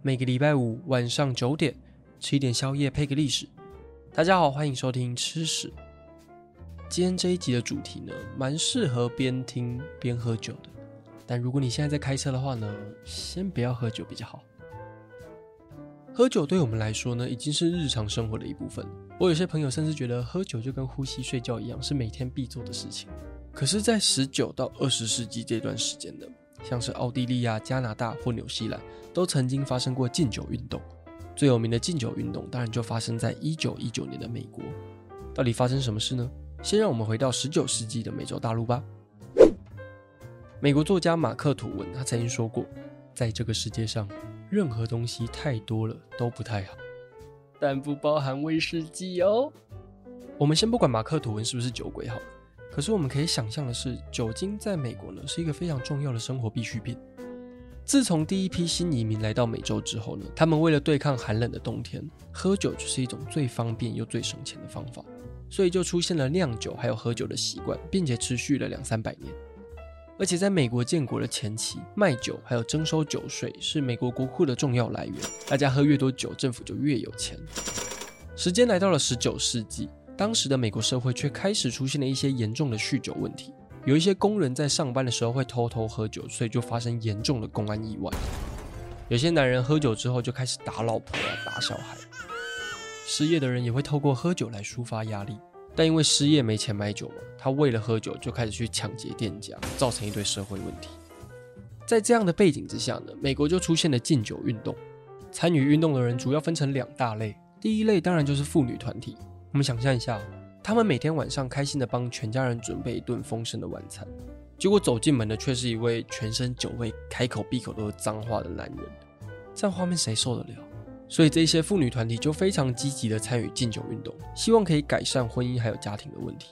每个礼拜五晚上九点，吃一点宵夜配个历史。大家好，欢迎收听吃史。今天这一集的主题呢，蛮适合边听边喝酒的。但如果你现在在开车的话呢，先不要喝酒比较好。喝酒对我们来说呢，已经是日常生活的一部分。我有些朋友甚至觉得喝酒就跟呼吸、睡觉一样，是每天必做的事情。可是，在十九到二十世纪这段时间呢，像是奥地利啊、加拿大或纽西兰，都曾经发生过禁酒运动。最有名的禁酒运动，当然就发生在一九一九年的美国。到底发生什么事呢？先让我们回到十九世纪的美洲大陆吧。美国作家马克·吐温他曾经说过，在这个世界上，任何东西太多了都不太好，但不包含威士忌哦。我们先不管马克·吐温是不是酒鬼好了。可是我们可以想象的是，酒精在美国呢是一个非常重要的生活必需品。自从第一批新移民来到美洲之后呢，他们为了对抗寒冷的冬天，喝酒就是一种最方便又最省钱的方法，所以就出现了酿酒还有喝酒的习惯，并且持续了两三百年。而且在美国建国的前期，卖酒还有征收酒税是美国国库的重要来源，大家喝越多酒，政府就越有钱。时间来到了十九世纪。当时的美国社会却开始出现了一些严重的酗酒问题，有一些工人在上班的时候会偷偷喝酒，所以就发生严重的公安意外。有些男人喝酒之后就开始打老婆，打小孩。失业的人也会透过喝酒来抒发压力，但因为失业没钱买酒嘛，他为了喝酒就开始去抢劫店家，造成一堆社会问题。在这样的背景之下呢，美国就出现了禁酒运动。参与运动的人主要分成两大类，第一类当然就是妇女团体。我们想象一下，他们每天晚上开心的帮全家人准备一顿丰盛的晚餐，结果走进门的却是一位全身酒味、开口闭口都是脏话的男人，这样画面谁受得了？所以这些妇女团体就非常积极的参与禁酒运动，希望可以改善婚姻还有家庭的问题。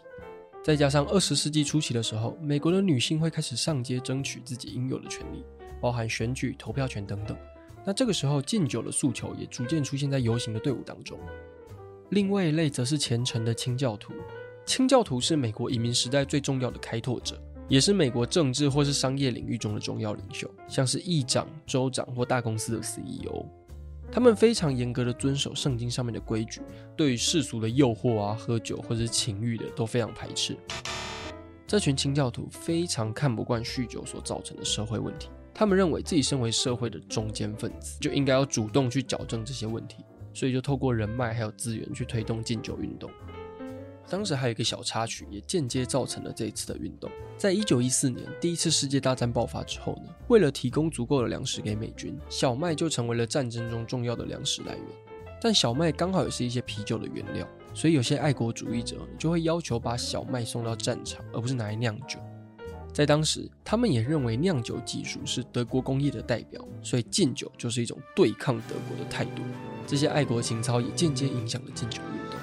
再加上二十世纪初期的时候，美国的女性会开始上街争取自己应有的权利，包含选举、投票权等等。那这个时候禁酒的诉求也逐渐出现在游行的队伍当中。另外一类则是虔诚的清教徒。清教徒是美国移民时代最重要的开拓者，也是美国政治或是商业领域中的重要领袖，像是议长、州长或大公司的 CEO。他们非常严格的遵守圣经上面的规矩，对于世俗的诱惑啊、喝酒或是情欲的都非常排斥。这群清教徒非常看不惯酗酒所造成的社会问题，他们认为自己身为社会的中坚分子，就应该要主动去矫正这些问题。所以就透过人脉还有资源去推动禁酒运动。当时还有一个小插曲，也间接造成了这一次的运动。在一九一四年第一次世界大战爆发之后呢，为了提供足够的粮食给美军，小麦就成为了战争中重要的粮食来源。但小麦刚好也是一些啤酒的原料，所以有些爱国主义者就会要求把小麦送到战场，而不是拿来酿酒。在当时，他们也认为酿酒技术是德国工业的代表，所以禁酒就是一种对抗德国的态度。这些爱国情操也间接影响了禁酒运动。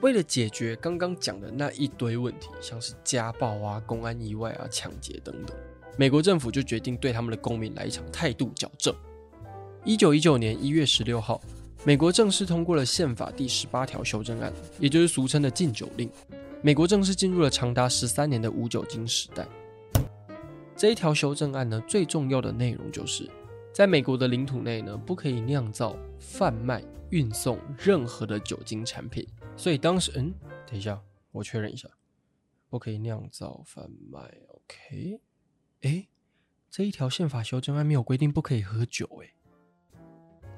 为了解决刚刚讲的那一堆问题，像是家暴啊、公安意外啊、抢劫等等，美国政府就决定对他们的公民来一场态度矫正。一九一九年一月十六号，美国正式通过了宪法第十八条修正案，也就是俗称的禁酒令。美国正式进入了长达十三年的无酒精时代。这一条修正案呢，最重要的内容就是，在美国的领土内呢，不可以酿造、贩卖、运送任何的酒精产品。所以当时，嗯，等一下，我确认一下，不可以酿造、贩卖。OK，诶，这一条宪法修正案没有规定不可以喝酒，诶，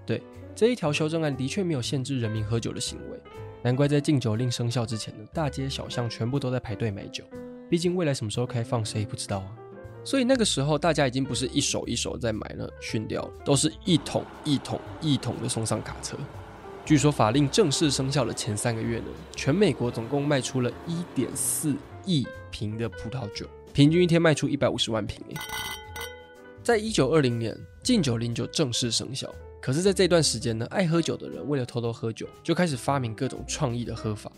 对，这一条修正案的确没有限制人民喝酒的行为。难怪在禁酒令生效之前呢，大街小巷全部都在排队买酒。毕竟未来什么时候开放，谁也不知道啊。所以那个时候，大家已经不是一手一手在买了，熏掉了，都是一桶一桶一桶的送上卡车。据说法令正式生效的前三个月呢，全美国总共卖出了一点四亿瓶的葡萄酒，平均一天卖出一百五十万瓶。在一九二零年，禁酒令就正式生效。可是，在这段时间呢，爱喝酒的人为了偷偷喝酒，就开始发明各种创意的喝法。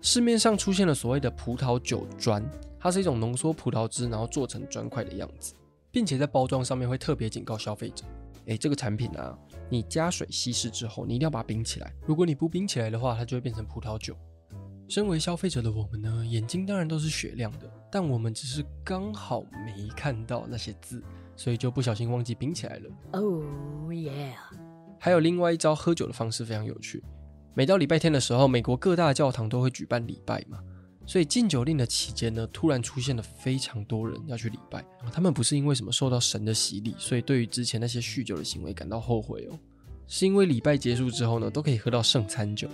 市面上出现了所谓的葡萄酒砖，它是一种浓缩葡萄汁，然后做成砖块的样子，并且在包装上面会特别警告消费者：诶，这个产品啊，你加水稀释之后，你一定要把它冰起来。如果你不冰起来的话，它就会变成葡萄酒。身为消费者的我们呢，眼睛当然都是雪亮的，但我们只是刚好没看到那些字。所以就不小心忘记冰起来了。Oh yeah！还有另外一招喝酒的方式非常有趣。每到礼拜天的时候，美国各大教堂都会举办礼拜嘛，所以禁酒令的期间呢，突然出现了非常多人要去礼拜。他们不是因为什么受到神的洗礼，所以对于之前那些酗酒的行为感到后悔哦，是因为礼拜结束之后呢，都可以喝到圣餐酒。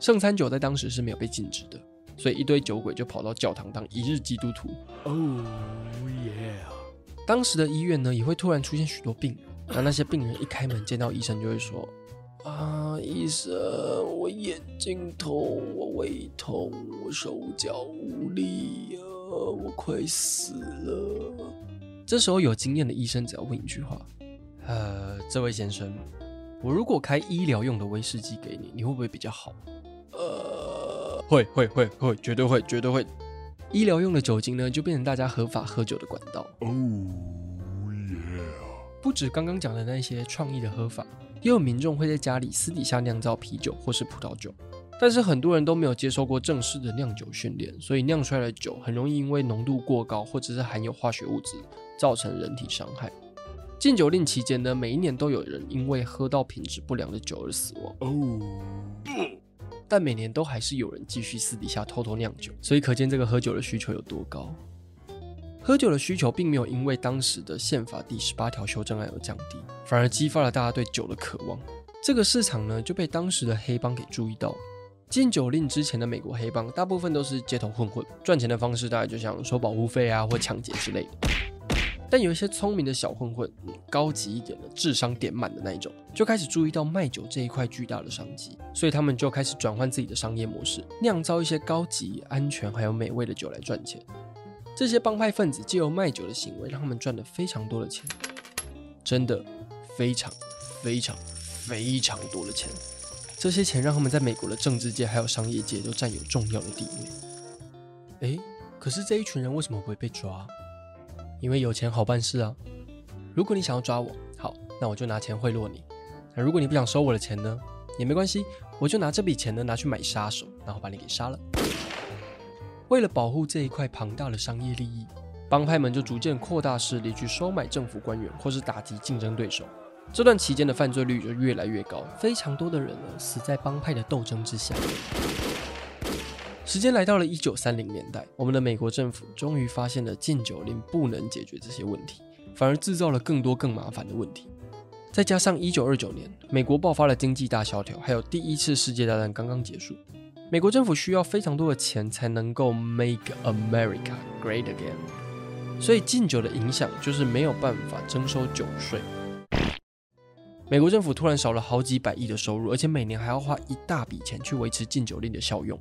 圣餐酒在当时是没有被禁止的，所以一堆酒鬼就跑到教堂当一日基督徒。Oh yeah！当时的医院呢，也会突然出现许多病人，那那些病人一开门见到医生就会说。啊，医生，我眼睛痛，我胃痛，我手脚无力啊，我快死了。这时候有经验的医生只要问一句话：呃，这位先生，我如果开医疗用的威士忌给你，你会不会比较好？呃，会会会会，绝对会绝对会。医疗用的酒精呢，就变成大家合法喝酒的管道。哦耶！不止刚刚讲的那些创意的喝法。也有民众会在家里私底下酿造啤酒或是葡萄酒，但是很多人都没有接受过正式的酿酒训练，所以酿出来的酒很容易因为浓度过高或者是含有化学物质造成人体伤害。禁酒令期间呢，每一年都有人因为喝到品质不良的酒而死亡。哦，但每年都还是有人继续私底下偷偷酿酒，所以可见这个喝酒的需求有多高。喝酒的需求并没有因为当时的宪法第十八条修正案而降低，反而激发了大家对酒的渴望。这个市场呢，就被当时的黑帮给注意到。禁酒令之前的美国黑帮大部分都是街头混混，赚钱的方式大概就像收保护费啊或抢劫之类的。但有一些聪明的小混混，高级一点的，智商点满的那一种，就开始注意到卖酒这一块巨大的商机，所以他们就开始转换自己的商业模式，酿造一些高级、安全还有美味的酒来赚钱。这些帮派分子借由卖酒的行为，让他们赚了非常多的钱，真的非常非常非常多的钱。这些钱让他们在美国的政治界还有商业界都占有重要的地位。诶，可是这一群人为什么不会被抓？因为有钱好办事啊。如果你想要抓我，好，那我就拿钱贿赂你。那如果你不想收我的钱呢，也没关系，我就拿这笔钱呢拿去买杀手，然后把你给杀了。为了保护这一块庞大的商业利益，帮派们就逐渐扩大势力去收买政府官员，或是打击竞争对手。这段期间的犯罪率就越来越高，非常多的人呢死在帮派的斗争之下。时间来到了一九三零年代，我们的美国政府终于发现了禁酒令不能解决这些问题，反而制造了更多更麻烦的问题。再加上一九二九年，美国爆发了经济大萧条，还有第一次世界大战刚刚结束。美国政府需要非常多的钱才能够 make America great again，所以禁酒的影响就是没有办法征收酒税。美国政府突然少了好几百亿的收入，而且每年还要花一大笔钱去维持禁酒令的效用。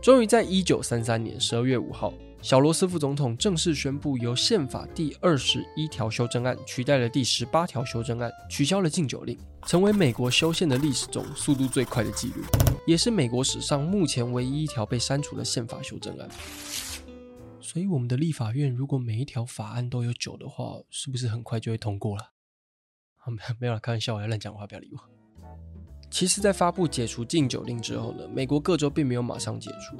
终于在一九三三年十二月五号，小罗斯福总统正式宣布，由宪法第二十一条修正案取代了第十八条修正案，取消了禁酒令，成为美国修宪的历史中速度最快的记录。也是美国史上目前唯一一条被删除的宪法修正案，所以我们的立法院如果每一条法案都有酒的话，是不是很快就会通过了？啊，没有没有了，开玩笑，我要乱讲话，不要理我。其实，在发布解除禁酒令之后呢，美国各州并没有马上解除，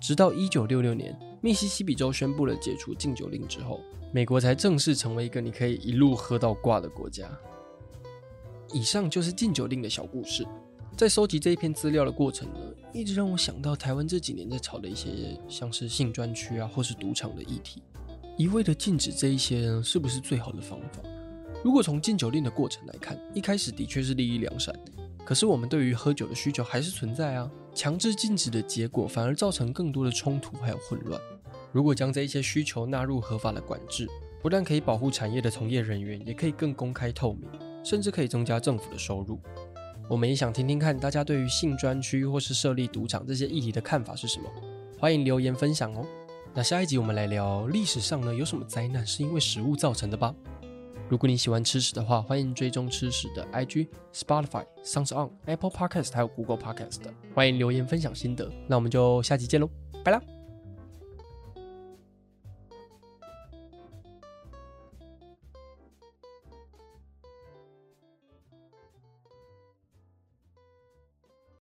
直到一九六六年，密西西比州宣布了解除禁酒令之后，美国才正式成为一个你可以一路喝到挂的国家。以上就是禁酒令的小故事。在收集这一篇资料的过程呢，一直让我想到台湾这几年在炒的一些像是性专区啊，或是赌场的议题。一味的禁止这一些呢，是不是最好的方法？如果从禁酒令的过程来看，一开始的确是利益良善，可是我们对于喝酒的需求还是存在啊。强制禁止的结果反而造成更多的冲突还有混乱。如果将这一些需求纳入合法的管制，不但可以保护产业的从业人员，也可以更公开透明，甚至可以增加政府的收入。我们也想听听看大家对于性专区或是设立赌场这些议题的看法是什么，欢迎留言分享哦。那下一集我们来聊历史上呢，有什么灾难是因为食物造成的吧？如果你喜欢吃屎的话，欢迎追踪吃屎的 IG、Spotify、Sounds on、Apple Podcast 还有 Google Podcast。欢迎留言分享心得，那我们就下期见喽，拜啦。